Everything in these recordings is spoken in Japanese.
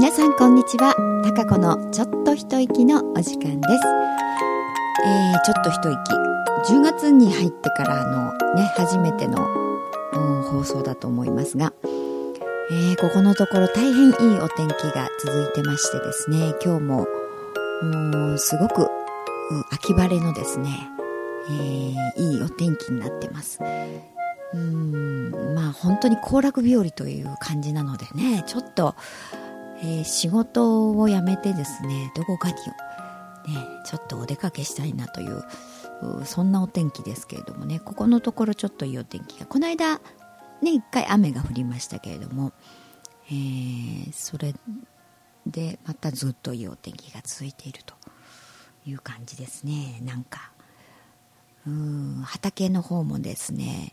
皆さんこんにちは。たかこのちょっと一息のお時間です、えー、ちょっと一息。10月に入ってからのね初めての放送だと思いますが、えー、ここのところ大変いいお天気が続いてましてですね。今日もすごく秋晴れのですね、えー、いいお天気になってます。うんまあ本当に行楽日和という感じなのでねちょっと、えー、仕事を辞めてですねどこかに、ね、ちょっとお出かけしたいなというそんなお天気ですけれどもねここのところちょっといいお天気がこの間ね一回雨が降りましたけれども、えー、それでまたずっといいお天気が続いているという感じですね。なんかうん畑の方もですね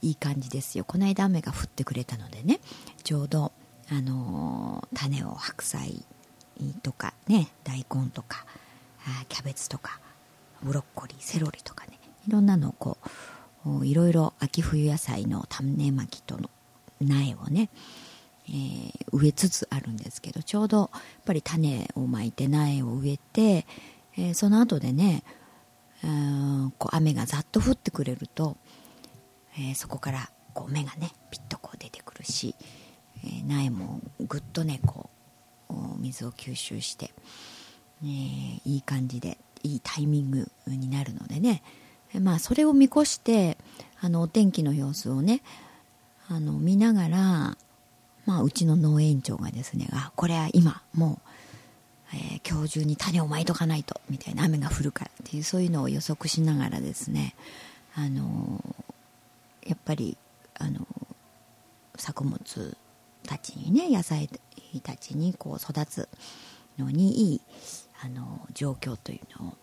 いい感じですよ。この間雨が降ってくれたのでねちょうどあの、種を白菜とかね大根とかキャベツとかブロッコリーセロリとかねいろんなのをこういろいろ秋冬野菜の種まきとの苗をね、えー、植えつつあるんですけどちょうどやっぱり種をまいて苗を植えて、えー、その後でねうんこう雨がざっと降ってくれると、えー、そこからこう芽がねピッとこう出てくるし、え苗もぐっとねこう水を吸収して、ね、いい感じでいいタイミングになるのでね。まあそれを見越してあのお天気の様子をねあの見ながら、まあ、うちの農園長がですねあこれは今もう、えー、今日中に種をまいとかないとみたいな雨が降るからっていうそういうのを予測しながらですねあのやっぱりあの作物たちにね野菜たちにこう育つのにいいあの状況というのを、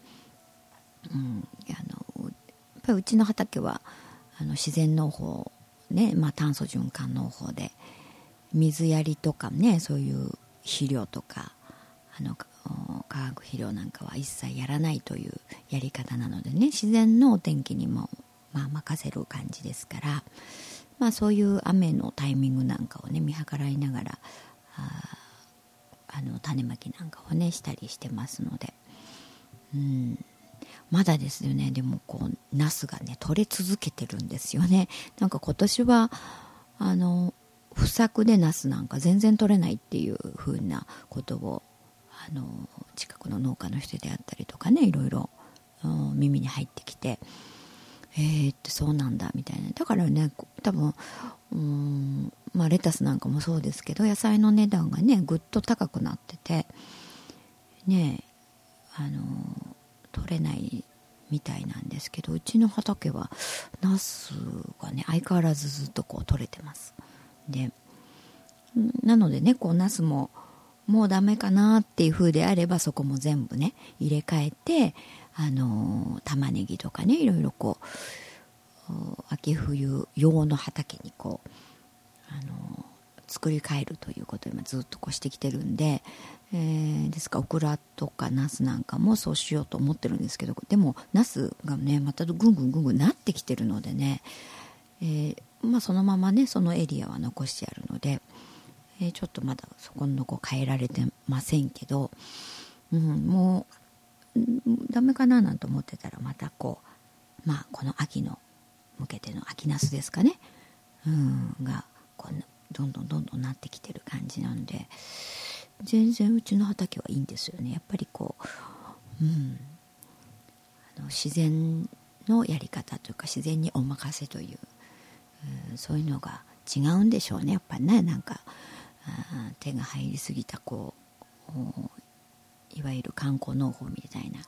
うん、あのやっぱりうちの畑はあの自然農法ね、まあ、炭素循環農法で水やりとかねそういう肥料とかあの化学肥料なんかは一切やらないというやり方なのでね自然のお天気にも、まあ、任せる感じですから、まあ、そういう雨のタイミングなんかをね見計らいながらああの種まきなんかをねしたりしてますので、うん、まだですよね。でもこうナスがね取れ続けてるんですよね。なんか今年はあの不作でナスなんか全然取れないっていう風なことをあの近くの農家の人であったりとかねいろいろ耳に入ってきてえー、ってそうなんだみたいな。だからね多分うんまあレタスなんかもそうですけど野菜の値段がねぐっと高くなっててねあの取れないみたいなんですけどうちの畑はナスがね相変わらずずっとこう取れてます。でなのでねこうナスももうダメかなっていう風であればそこも全部ね入れ替えてあの玉ねぎとかねいろいろこう秋冬用の畑にこうあの作り変えるということを今ずっとこうしてきてるんで、えー、ですからオクラとかナスなんかもそうしようと思ってるんですけどでもナスがねまたぐんぐんぐんぐんなってきてるのでね、えー、まあ、そのままねそのエリアは残してあるので、えー、ちょっとまだそこのこ変えられてませんけど、うん、もうダメかななんて思ってたらまたこうまあこの秋の向けての秋ナスですかね、うん、がこうどんどんどんどんなってきてる感じなんで全然うちの畑はいいんですよね。やっぱりこう、うん、あの自然のやり方というか自然にお任せという、うん、そういうのが違うんでしょうね。やっぱねなんか手が入りすぎたこういわゆる観光農法みたいな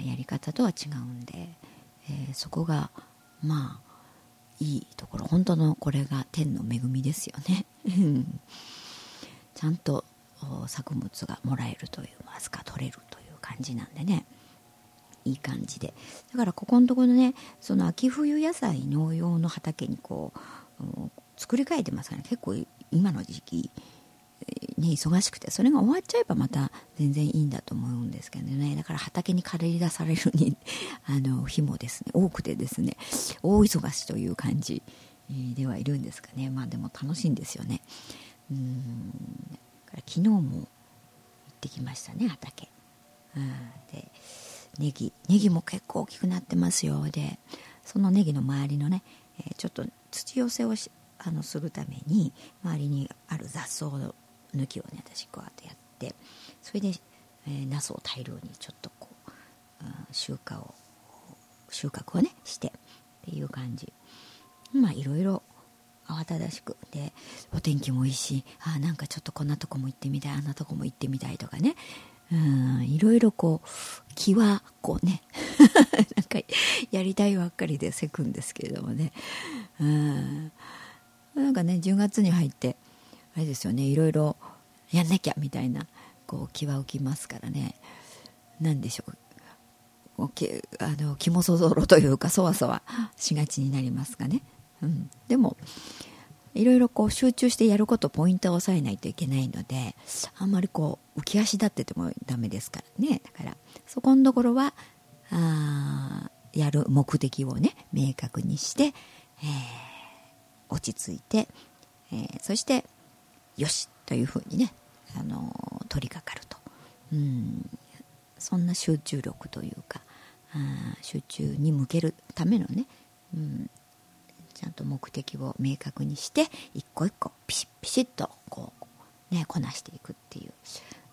やり方とは違うんで、えー、そこがまあいいところ。本当のこれが天の恵みですよね。ちゃんと作物がもらえるというますか取れるという感じなんでね。いい感じで。だからここのところねその秋冬野菜農用の畑にこう作り変えてますから、ね、結構今の時期ね、忙しくてそれが終わっちゃえばまた全然いいんだと思うんですけどね。だから畑に借り出されるに あの日もですね多くてですね大忙しという感じではいるんですかね。まあでも楽しいんですよね。うん。昨日も行ってきましたね畑、うん、でネギネギも結構大きくなってますよ。でそのネギの周りのね、えー、ちょっと土寄せをしあのするために周りにある雑草抜きをね私こうやってやってそれで、えー、ナスを大量にちょっとこう、うん、収穫を収穫をねしてっていう感じ。まあいろいろ慌ただしくでお天気もいいしあなんかちょっとこんなとこも行ってみたいあんなとこも行ってみたいとかね。うんいろいろこう気はこうね なんかやりたいばっかりでせくんですけれどもね。うん。なんかね10月に入ってあれですよねいろいろやんなきゃみたいなこう気は浮きますからね。何でしょう。あの気もそぞろというかそわそわしがちになりますかね、うん、でもいろいろこう集中してやることポイントを押さえないといけないのであんまりこう浮き足立っててもダメですからね。だからそこのところはあやる目的をね明確にして、えー、落ち着いて、えー、そしてよしというふうにね、あの、取り掛かると。うん。そんな集中力というかあ集中に向けるためのね、うん、ちゃんと目的を明確にして一個一個ピシッピシッとこう、ね、こなしていくっていう、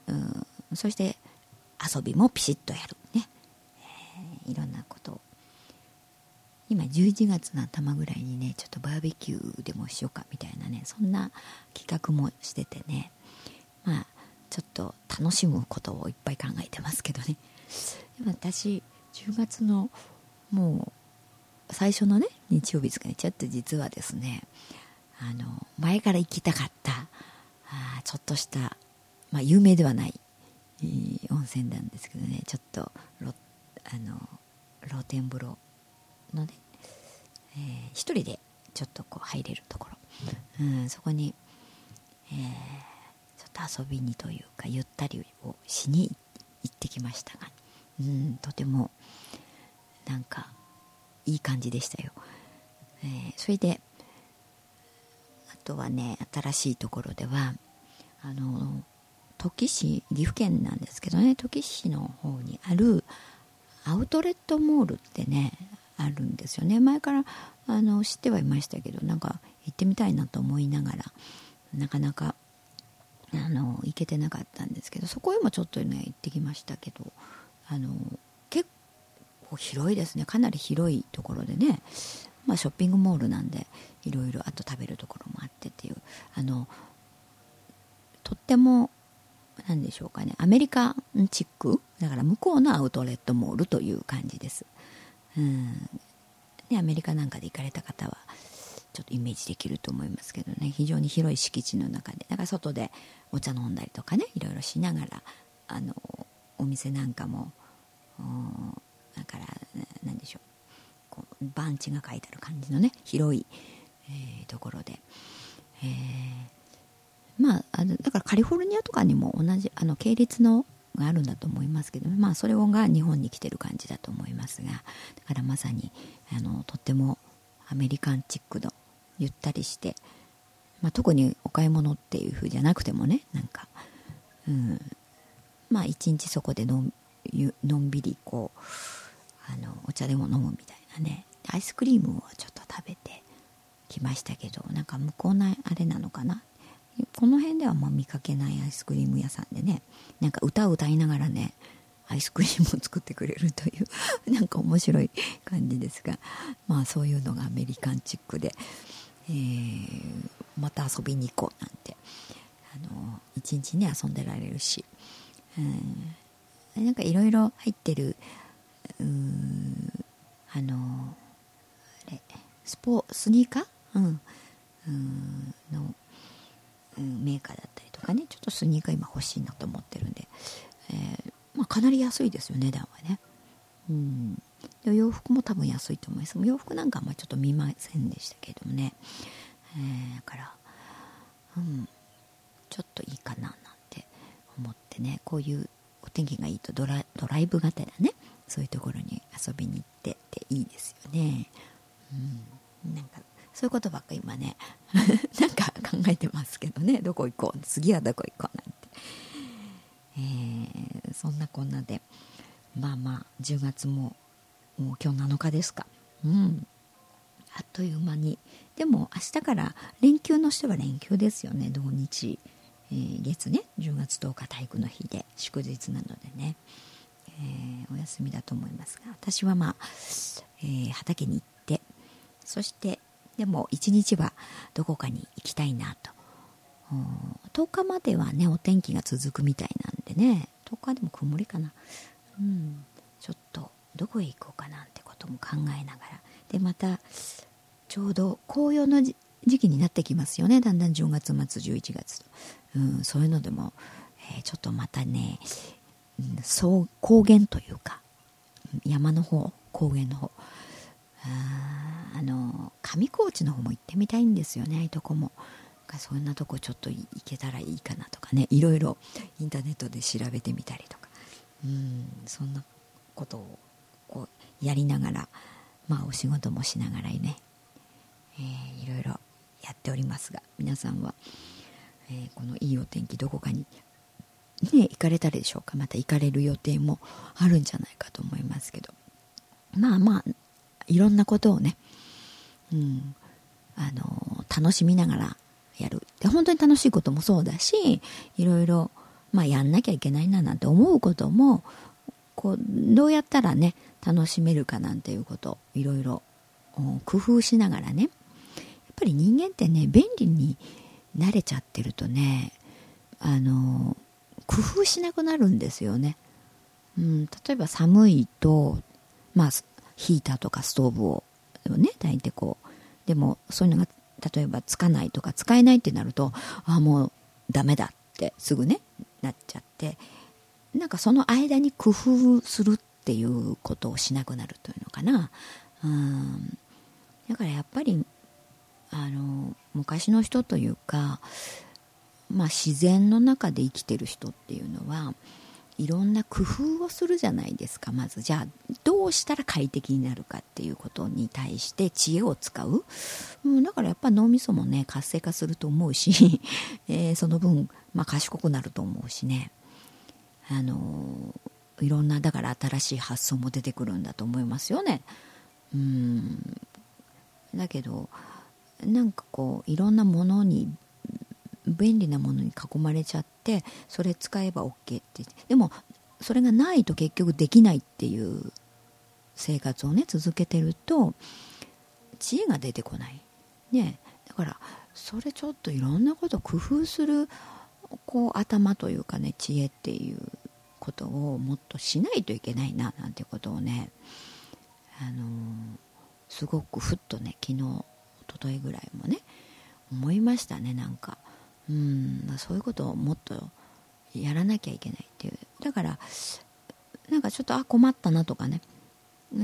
うん、そして遊びもピシッとやる。ね、えー、いろんなことを今11月の頭ぐらいにねちょっとバーベキューでもしようかみたいなねそんな企画もしててねまあちょっと楽しむことをいっぱい考えてますけどね。でも私10月のもう最初のね日曜日ですかねちょっと実はですねあの前から行きたかったあちょっとした、まあ、有名ではない、えー、温泉なんですけどねちょっとあの露天風呂のね、えー、一人でちょっとこう入れるところ、うん、そこに、えー、ちょっと遊びにというかゆったりをしに行ってきましたが、うん、とてもなんかいい感じでしたよ、えー、それであとはね新しいところではあの土岐市岐阜県なんですけどね土岐市の方にあるアウトレットモールってねあるんですよね。前からあの知ってはいましたけどなんか行ってみたいなと思いながらなかなかあの行けてなかったんですけどそこへもちょっとね行ってきましたけどあの結構広いですね。かなり広いところでね、まあ、ショッピングモールなんでいろいろあと食べるところもあってっていうあのとっても何でしょうかねアメリカンチックだから向こうのアウトレットモールという感じです。うん。ねアメリカなんかで行かれた方はちょっとイメージできると思いますけどね。非常に広い敷地の中で。だから外でお茶飲んだりとかねいろいろしながらあのお店なんかもだから何でしょう。こう番地が書いてある感じのね広い、えー、ところで、えー、まああのだからカリフォルニアとかにも同じあの系列のがあるんだと思いますけど、まあ、それが日本に来てる感じだと思いますが。だからまさにあのとってもアメリカンチックのゆったりして、まあ、特にお買い物っていう風じゃなくてもねなんか、うん、まあ一日そこでのんのんびりこうあのお茶でも飲むみたいなね。アイスクリームをちょっと食べてきましたけどなんか向こうのあれなのかな？この辺ではま見かけないアイスクリーム屋さんでねなんか歌を歌いながらねアイスクリームを作ってくれるという なんか面白い感じですがまあそういうのがアメリカンチックで、えー、また遊びに行こうなんてあの一日ね遊んでられるしうん、なんかいろいろ入ってるあのあれスポスニーカー、うん、うんの、メーカーだったりとかねちょっとスニーカー今欲しいなと思ってるんで、えーまあ、かなり安いですよ値段はね。うん洋服も多分安いと思います洋服なんかあんまちょっと見ませんでしたけどもね、えー、だから、うん、ちょっといいかななんて思ってねこういうお天気がいいとドラドライブがてらねそういうところに遊びに行ってっていいですよね。うん、なんかそういうことばっか今ね なんか考えてますけどね。どこ行こう？次はどこ行こう？なんて。えー、そんなこんなで。まあまあ10月ももう今日7日ですか。うん。あっという間に。でも明日から連休の人は連休ですよね。土日、えー、月ね。10月10日体育の日で。祝日なのでね、えー、お休みだと思いますが。私はまあ、えー、畑に行って。そしてでも一日はどこかに行きたいなと。10日まではねお天気が続くみたいなんでね。10日でも曇りかな。うんちょっとどこへ行こうかなんてことも考えながら。でまたちょうど紅葉の時期になってきますよね。だんだん10月末11月と、うん、そういうのでも、えー、ちょっとまたね、うん、そう高原というか山の方高原の方。ああの上高地の方も行ってみたいんですよね。ああいうとこも。そんなとこちょっと行けたらいいかなとかね。いろいろインターネットで調べてみたりとか。うん。そんなことをこうやりながらまあお仕事もしながらね、えー、いろいろやっておりますが皆さんは、えー、このいいお天気どこかにね行かれたでしょうか？また行かれる予定もあるんじゃないかと思いますけど。まあまあいろんなことをね、うん、あの楽しみながらやる。で本当に楽しいこともそうだしいろいろ、まあ、やんなきゃいけないななんて思うこともこうどうやったらね楽しめるかなんていうこといろいろ工夫しながらねやっぱり人間ってね便利に慣れちゃってるとねあの工夫しなくなるんですよね、うん、例えば寒いとまあヒーターとかストーブをね炊いこう。でもそういうのが例えばつかないとか使えないってなるとああもうダメだってすぐねなっちゃって。なんかその間に工夫するっていうことをしなくなるというのかな。うん。だからやっぱりあの昔の人というか、まあ、自然の中で生きてる人っていうのはいろんな工夫をするじゃないですか。まずじゃあどうしたら快適になるかっていうことに対して知恵を使う、うん、だからやっぱ脳みそもね活性化すると思うし、えー、その分、まあ、賢くなると思うしね。あのいろんなだから新しい発想も出てくるんだと思いますよね。うん。だけどなんかこういろんなものに便利なものに囲まれちゃってそれ使えば OK って。でもそれがないと結局できないっていう生活をね続けてると知恵が出てこない。ね。だからそれちょっといろんなこと工夫するこう頭というかね知恵っていうことをもっとしないといけないななんてことをねあのすごくふっとね昨日一昨日ぐらいもね思いましたねなんか。うん。そういうことをもっとやらなきゃいけないっていう。だからなんかちょっとあ困ったなとかね。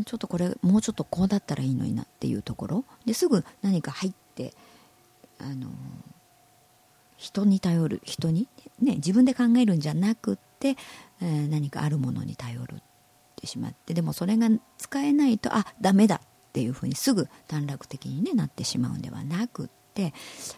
ちょっとこれもうちょっとこうだったらいいのになっていうところ。ですぐ何か入ってあの人に頼る人に、ね、自分で考えるんじゃなくって、えー、何かあるものに頼るってしまって。でもそれが使えないとあダメだっていうふうにすぐ短絡的に、ね、なってしまうんではなくって。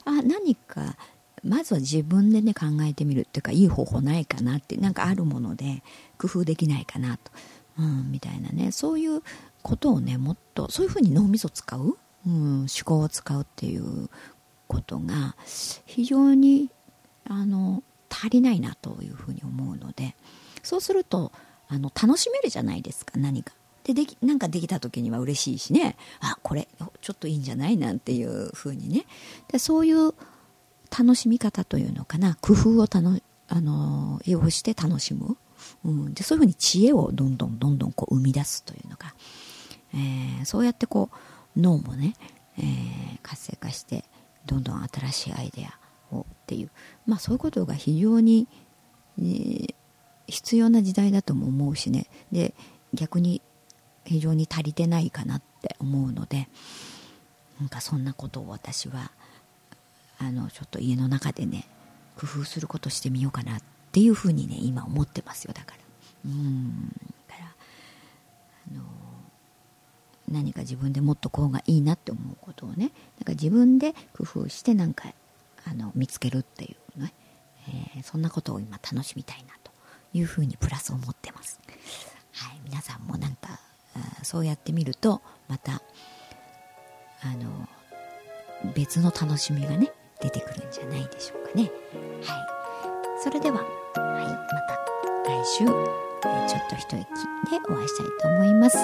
あ何かまずは自分でね考えてみるっていうかいい方法ないかなってなんかあるもので工夫できないかなと、うん、みたいなね。そういうことをねもっとそういうふうに脳みそ使う、うん、思考を使うっていうことが非常にあの足りないなというふうに思うので。そうするとあの楽しめるじゃないですか何か。でできなんかできた時には嬉しいしね。あこれちょっといいんじゃない？なんていうふうにね。でそういう楽しみ方というのかな。工夫をたのあの要して楽しむ、うん、でそういうふうに知恵をどんどんどんどんこう生み出すというのか、えー、そうやってこう脳もね、えー、活性化してどんどん新しいアイデアをっていう。まあそういうことが非常に、えー、必要な時代だとも思うしね。で逆に非常に足りてないかなって思うのでなんかそんなことを私はあのちょっと家の中でね工夫することしてみようかなっていうふうにね今思ってますよだから。うん。だからあの何か自分でもっとこうがいいなって思うことをねだから自分で工夫してなんかあの見つけるっていうね、えー、そんなことを今楽しみたいなというふうにプラス思ってます。はい、皆さんもなんかそうやってみるとまたあの別の楽しみがね出てくるんじゃないでしょうかね。はい、それでは、はい、また来週、えーちょっと一息でお会いしたいと思います。